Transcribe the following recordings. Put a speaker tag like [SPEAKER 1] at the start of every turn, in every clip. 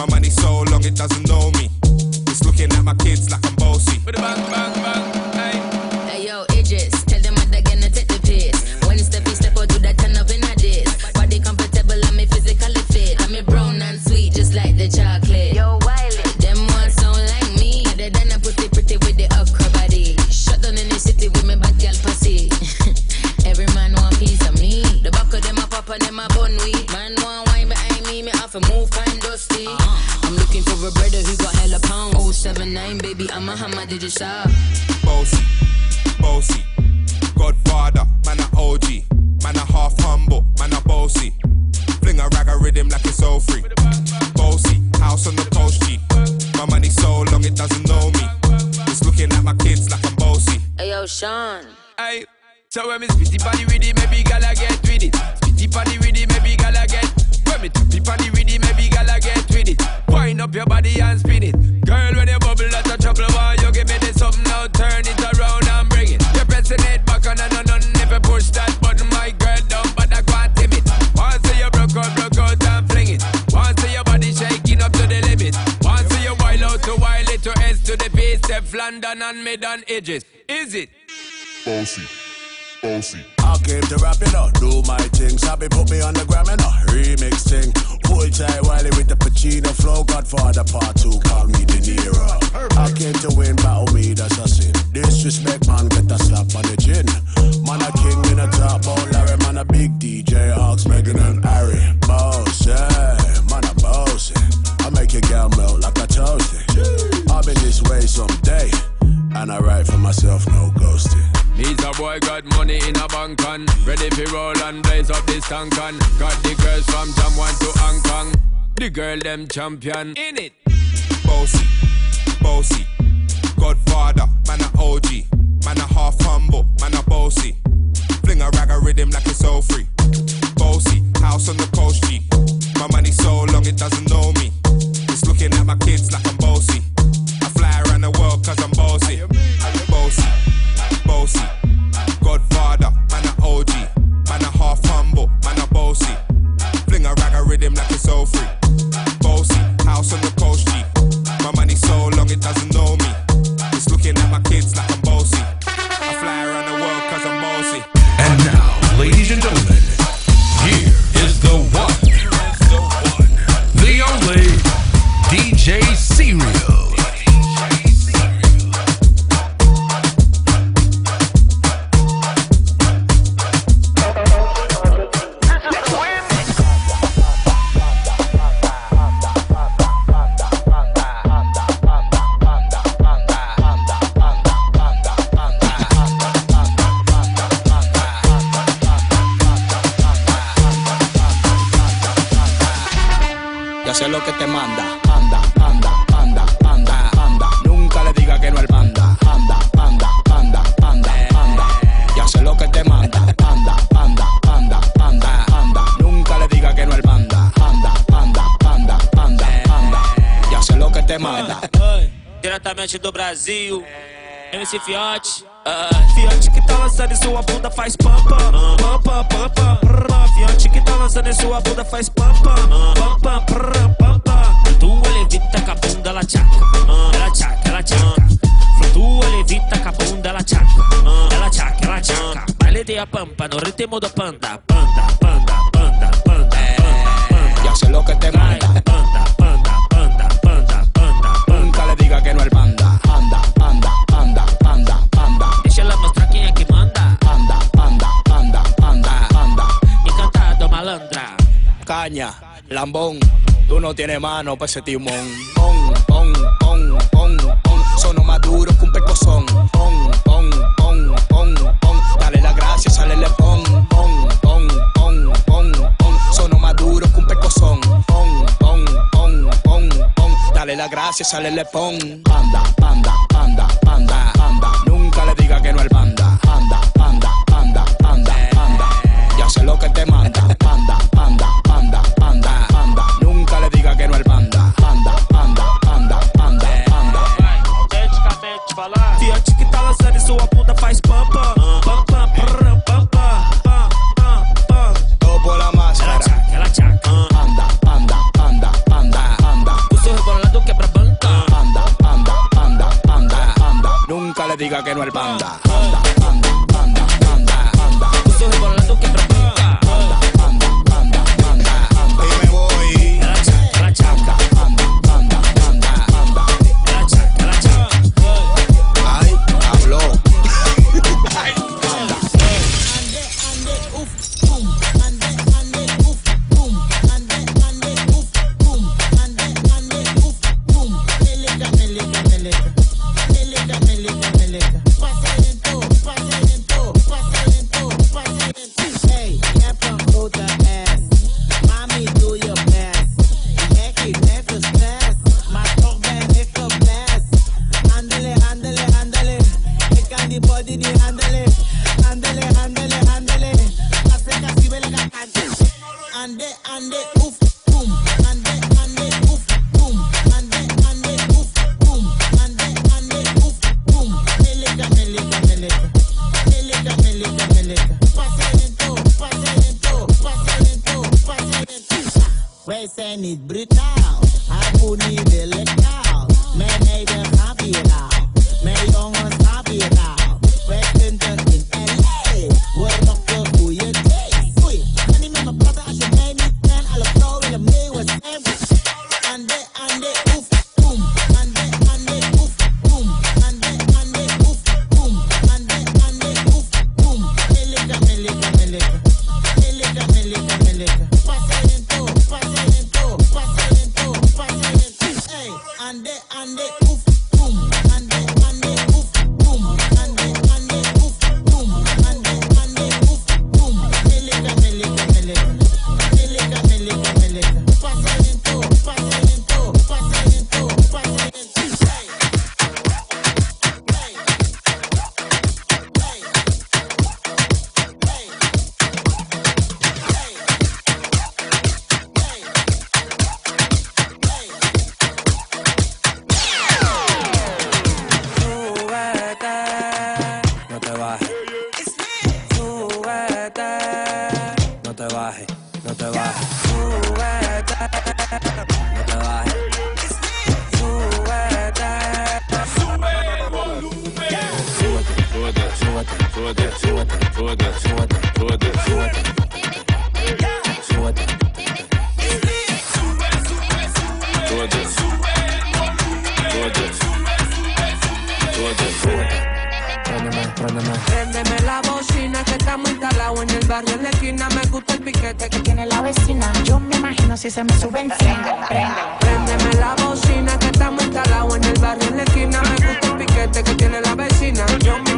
[SPEAKER 1] My money so long it doesn't know me. It's looking at my kids like I'm bossy.
[SPEAKER 2] Bang, bang, bang.
[SPEAKER 3] For a brother who got hella pound. 079, baby, I'm a hammer, did you shop?
[SPEAKER 1] Bossy, bossy. Godfather, man a OG. Man a half humble, man a bossy. Fling a rag a rhythm like it's all free. Bossy, house on the coast G. My money so long it doesn't know me. It's looking at my kids like I'm bossy.
[SPEAKER 3] Hey yo, Sean.
[SPEAKER 2] Hey, so when me spitty body with it, maybe gala get with it. Spitty body with it, maybe gala get. When me tappy body with it, maybe gala get with it. Wind up your body and spin it. Girl, when you bubble out of trouble, why you give me this something now? Turn it around and bring it. You're pressing it back on and on if you push that button, my girl, but I can't timid. Once you broke out, broke out and fling it. Once your body shaking up to the limit. Once you wild out to wild it to S to the base, F London and mid and edges. Is it?
[SPEAKER 1] Bossy, bossy.
[SPEAKER 4] Came to rap it up, do my thing. Sabi put me on the gram and a remix thing. Pull tight Wiley with the Pacino flow. Godfather part two, call me De Niro. I came to win, battle me, that's a sin. Disrespect, man,
[SPEAKER 2] blaze up this tank on Got the girls from Jamwan to Hong Kong. The girl them champion. In it.
[SPEAKER 1] Bossy, bossy. Godfather, man a OG. Man a half humble,
[SPEAKER 5] 진정
[SPEAKER 6] Ya sé lo que te manda. Anda, anda, anda, anda, anda. Nunca le diga que no al panda. Anda, anda, anda, anda, anda. Ya sé lo que te manda. Anda, anda, anda, anda, anda. Nunca le diga que no al panda. Anda, anda, anda, anda, anda. Ya sé lo que te manda.
[SPEAKER 7] Diretamente do Brasil, MC Fiote. Fiote que tá lançando em sua bunda faz pam pam pam pam pam pam. Fiote que tá lançando em sua bunda faz pam pam pam pam pam pam levita com a bunda ela tchaca Ela tchaca, ela tchaca Flutua levita com a bunda ela tchaca Ela tchaca, ela tchaca Baile de a pampa no ritmo do panda Panda, panda, panda, panda, panda, panda
[SPEAKER 6] Ya sé que te manda. Lambón, tú no tienes mano pa' ese timón. On, on, on, on, on. Sono más duro que un pecozón. On, on, on, on, on. Dale la gracia, sale le pon. On, on, on, on, on. Sono más duro que un pecozón. On, on, on, on, on. Dale la gracia, sale le pon. Anda, anda, anda, anda, anda. Nunca le diga que no al banda. Anda, anda, anda, anda, anda. Ya sé lo que te no
[SPEAKER 2] te bajes, no te bajes. Súbete, no te bajes. Súbete. Sube el volumen. Súbete, súbete, súbete, súbete, súbete, súbete, súbete, súbete. Súbete.
[SPEAKER 8] Me gusta el piquete que
[SPEAKER 9] tiene la vecina. Yo me imagino si se me sube encima.
[SPEAKER 8] Préndeme la bocina que estamos instalados en el barrio en la esquina. Me gusta el piquete que tiene la vecina. Yo me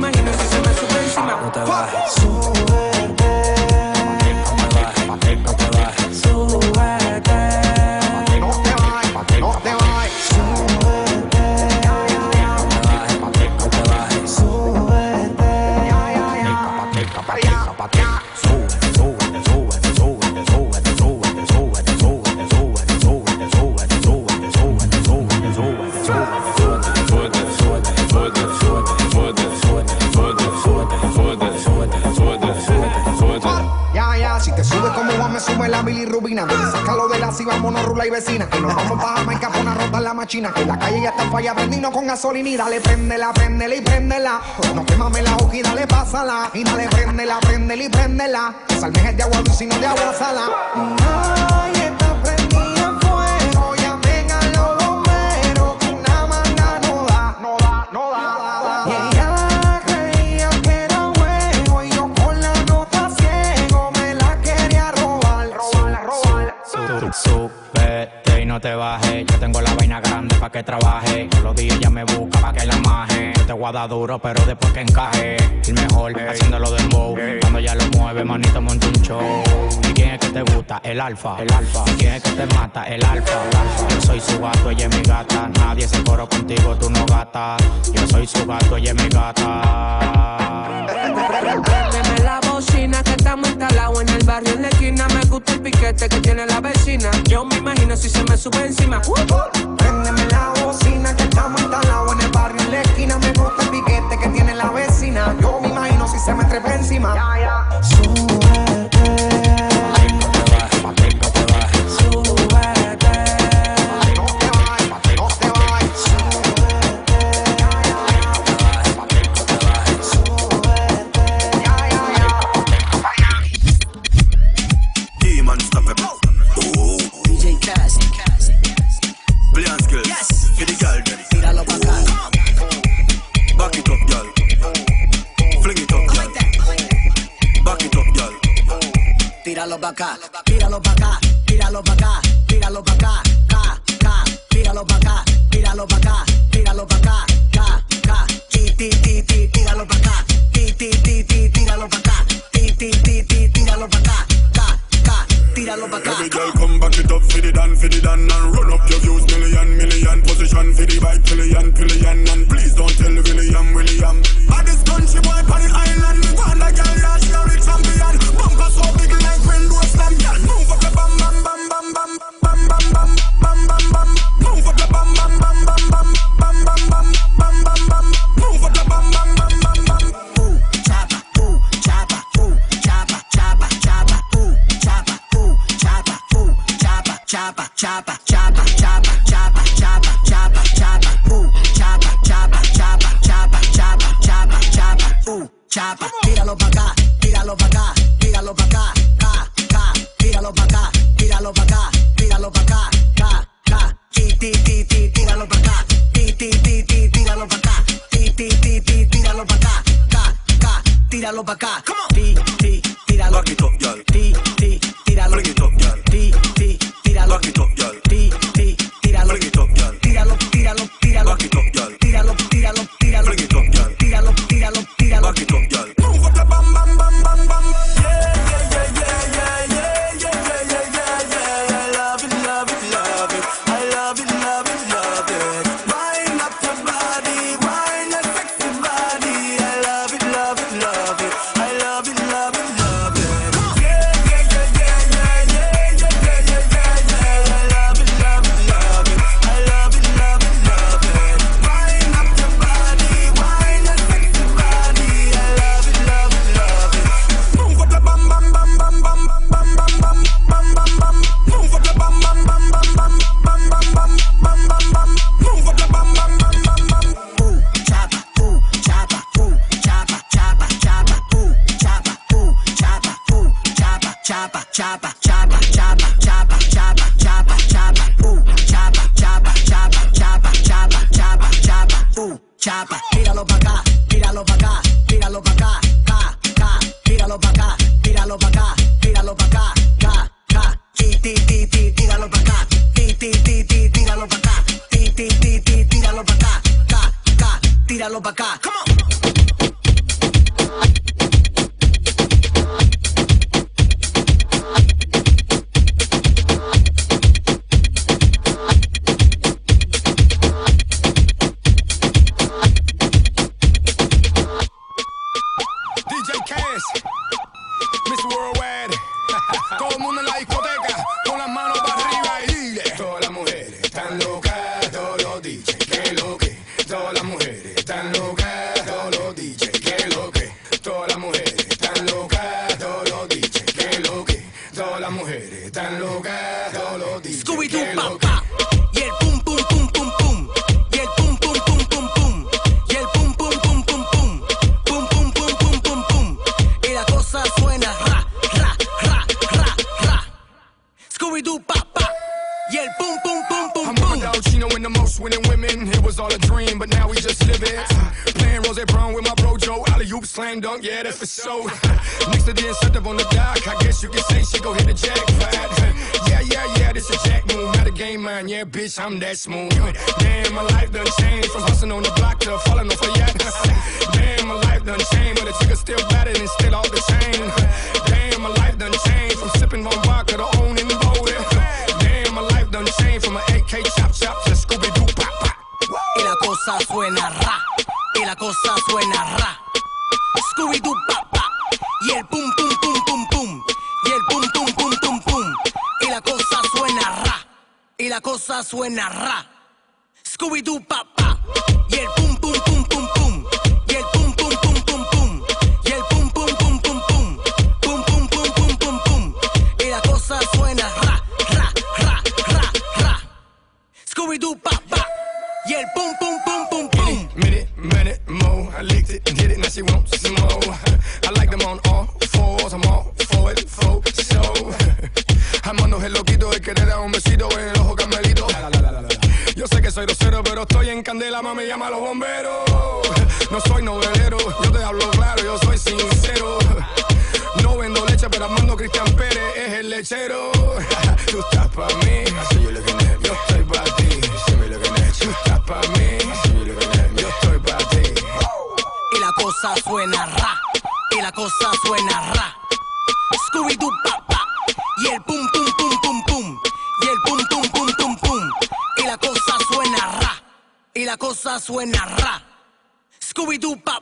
[SPEAKER 8] si
[SPEAKER 10] vámonos, rula y vecina. Que nos vamos pa' Jamaica una rota en la machina. Que la calle ya está falla, prendino con gasolina. Y dale, préndela, préndela y préndela. No quémame la hoja y dale, pásala. Y dale, préndela, préndela y préndela. Salmejes de agua y no de agua sala.
[SPEAKER 11] Maje. Yo te voy a dar duro, pero después que encaje. El mejor haciéndolo de dembow. Cuando ya lo mueve, manito, monta un show. ¿Y quién es que te gusta? El alfa. El alfa. ¿Y quién es que te mata? El alfa. Yo soy su gato, ella es mi gata. Nadie se coro contigo, tú no gata. Yo soy su gato, ella es mi gata.
[SPEAKER 8] Préndeme la bocina que estamos instalados en el barrio en la esquina. Me gusta el piquete que tiene la vecina. Yo me imagino si se me sube encima.
[SPEAKER 10] Préndeme la bocina que estamos instalados en el barrio en la esquina. Me gusta el piquete que tiene la vecina. Yo me imagino si se me trepa encima. Ya, ya.
[SPEAKER 12] God. chapa.
[SPEAKER 13] hoop, slam dunk, yeah, that's for sure. Next to the incentive on the dock, I guess you can say she go hit the jackpot. yeah, yeah, yeah, this a jack move, not a game mind, yeah, bitch, I'm that smooth. Damn, my life done changed from hustling on the block to falling off a yacht. Damn, my life done changed, but the chick still better than still all the same. Damn, my life done changed from sipping on vodka to owning the boat. Damn, my life done changed from an AK chop chop to Scooby Doo pop pop.
[SPEAKER 12] Y la cosa suena ra, y la cosa suena ra. suena ra. Scooby-Doo,
[SPEAKER 13] pap. Lechero. Tú estás pa' mí. Yo estoy pa' ti. Tú estás pa' mí. Yo estoy pa' ti.
[SPEAKER 12] Y la cosa suena ra, y la cosa suena ra. Scooby Doo pa pa, y el pum pum pum pum pum, y el pum pum pum pum pum. Y la cosa suena ra, y la cosa suena ra. Scooby Doo pa